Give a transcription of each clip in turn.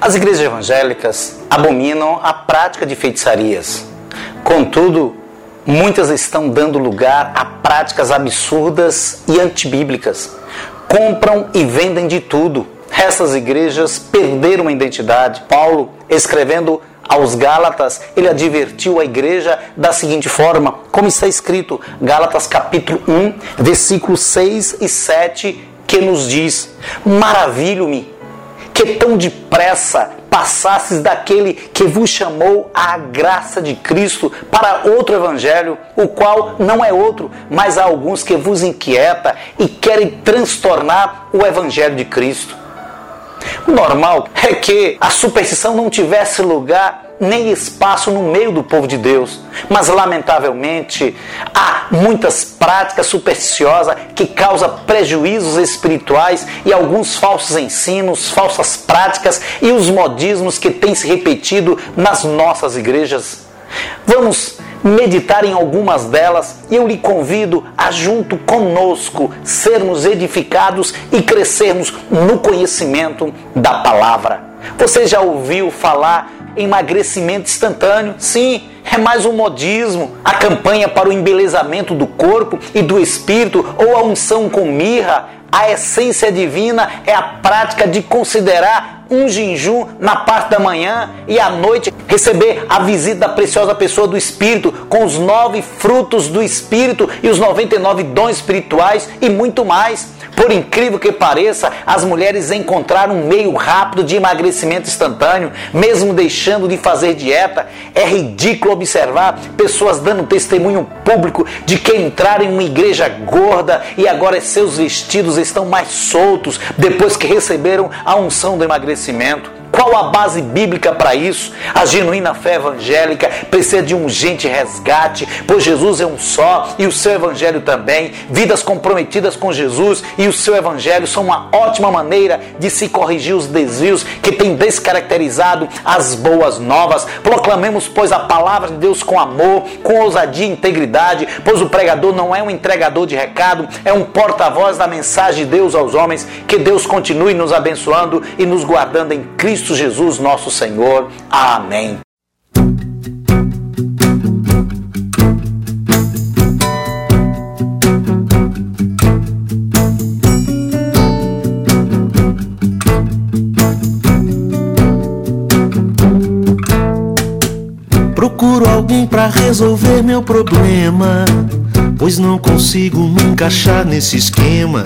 as igrejas evangélicas abominam a prática de feitiçarias. Contudo, muitas estão dando lugar a práticas absurdas e antibíblicas. Compram e vendem de tudo. Essas igrejas perderam a identidade. Paulo, escrevendo aos Gálatas, ele advertiu a igreja da seguinte forma, como está escrito, Gálatas capítulo 1, versículos 6 e 7, que nos diz: Maravilho-me que tão depressa passasses daquele que vos chamou à graça de Cristo para outro evangelho, o qual não é outro, mas há alguns que vos inquieta e querem transtornar o evangelho de Cristo. O normal é que a superstição não tivesse lugar nem espaço no meio do povo de Deus. Mas, lamentavelmente, há muitas práticas supersticiosas que causam prejuízos espirituais e alguns falsos ensinos, falsas práticas e os modismos que têm se repetido nas nossas igrejas. Vamos meditar em algumas delas e eu lhe convido a, junto conosco, sermos edificados e crescermos no conhecimento da palavra. Você já ouviu falar emagrecimento instantâneo. Sim, é mais um modismo. A campanha para o embelezamento do corpo e do espírito ou a unção com mirra. A essência divina é a prática de considerar um jejum na parte da manhã e à noite receber a visita da preciosa pessoa do Espírito com os nove frutos do Espírito e os 99 dons espirituais e muito mais. Por incrível que pareça, as mulheres encontraram um meio rápido de emagrecimento instantâneo, mesmo deixando de fazer dieta. É ridículo observar pessoas dando testemunho público de que entraram em uma igreja gorda e agora seus vestidos estão mais soltos depois que receberam a unção do emagrecimento. Qual a base bíblica para isso? A genuína fé evangélica precisa de um urgente resgate, pois Jesus é um só e o seu evangelho também. Vidas comprometidas com Jesus e o seu evangelho são uma ótima maneira de se corrigir os desvios que têm descaracterizado as boas novas. Proclamemos, pois, a palavra de Deus com amor, com ousadia e integridade, pois o pregador não é um entregador de recado, é um porta-voz da mensagem de Deus aos homens. Que Deus continue nos abençoando e nos guardando em Cristo Cristo Jesus, nosso Senhor. Amém. Procuro alguém para resolver meu problema, pois não consigo me encaixar nesse esquema.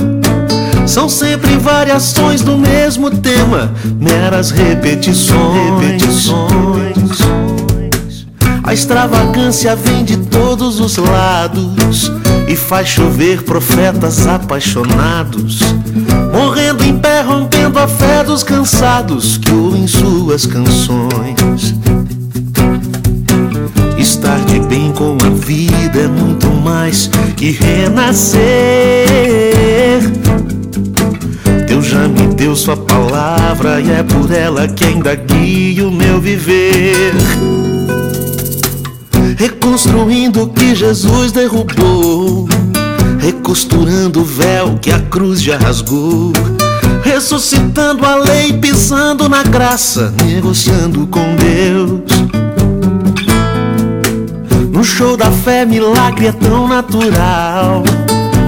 São sempre variações do mesmo tema, meras repetições. repetições. A extravagância vem de todos os lados e faz chover profetas apaixonados, morrendo em pé, rompendo a fé dos cansados que ouvem suas canções. Estar de bem com a vida é muito mais que renascer. Já me deu Sua palavra e é por ela que ainda guia o meu viver. reconstruindo o que Jesus derrubou, recosturando o véu que a cruz já rasgou, ressuscitando a lei, pisando na graça, negociando com Deus. No show da fé, milagre é tão natural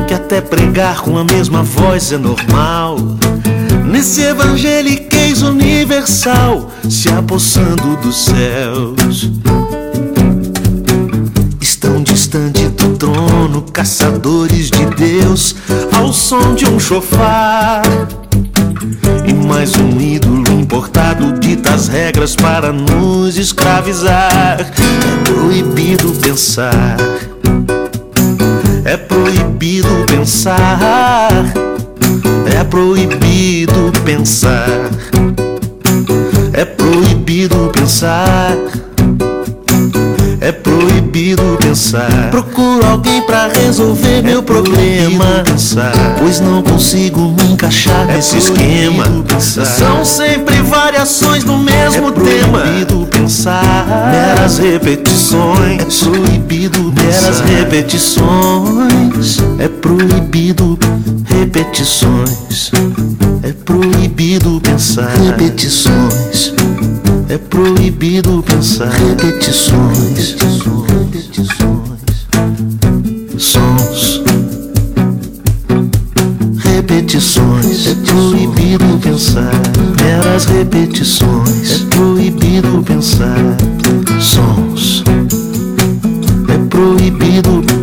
que até pregar com a mesma voz é normal. Nesse evangeliquez universal, se apossando dos céus. Estão distante do trono, caçadores de Deus, ao som de um chofar. E mais um ídolo importado dita as regras para nos escravizar. É proibido pensar. É proibido pensar. É proibido pensar. É proibido pensar. É proibido pensar. Procuro alguém pra resolver é meu problema. Pensar, pois não consigo me encaixar é nesse esquema. Pensar. São sempre variações do mesmo é tema. Proibido pensar. Meras repetições. É proibido meras repetições. É proibido repetições. É proibido pensar. Repetições. É proibido pensar. Repetições, repetições, sons. Repetições, é proibido pensar. Meras repetições, é proibido pensar. Sons, é proibido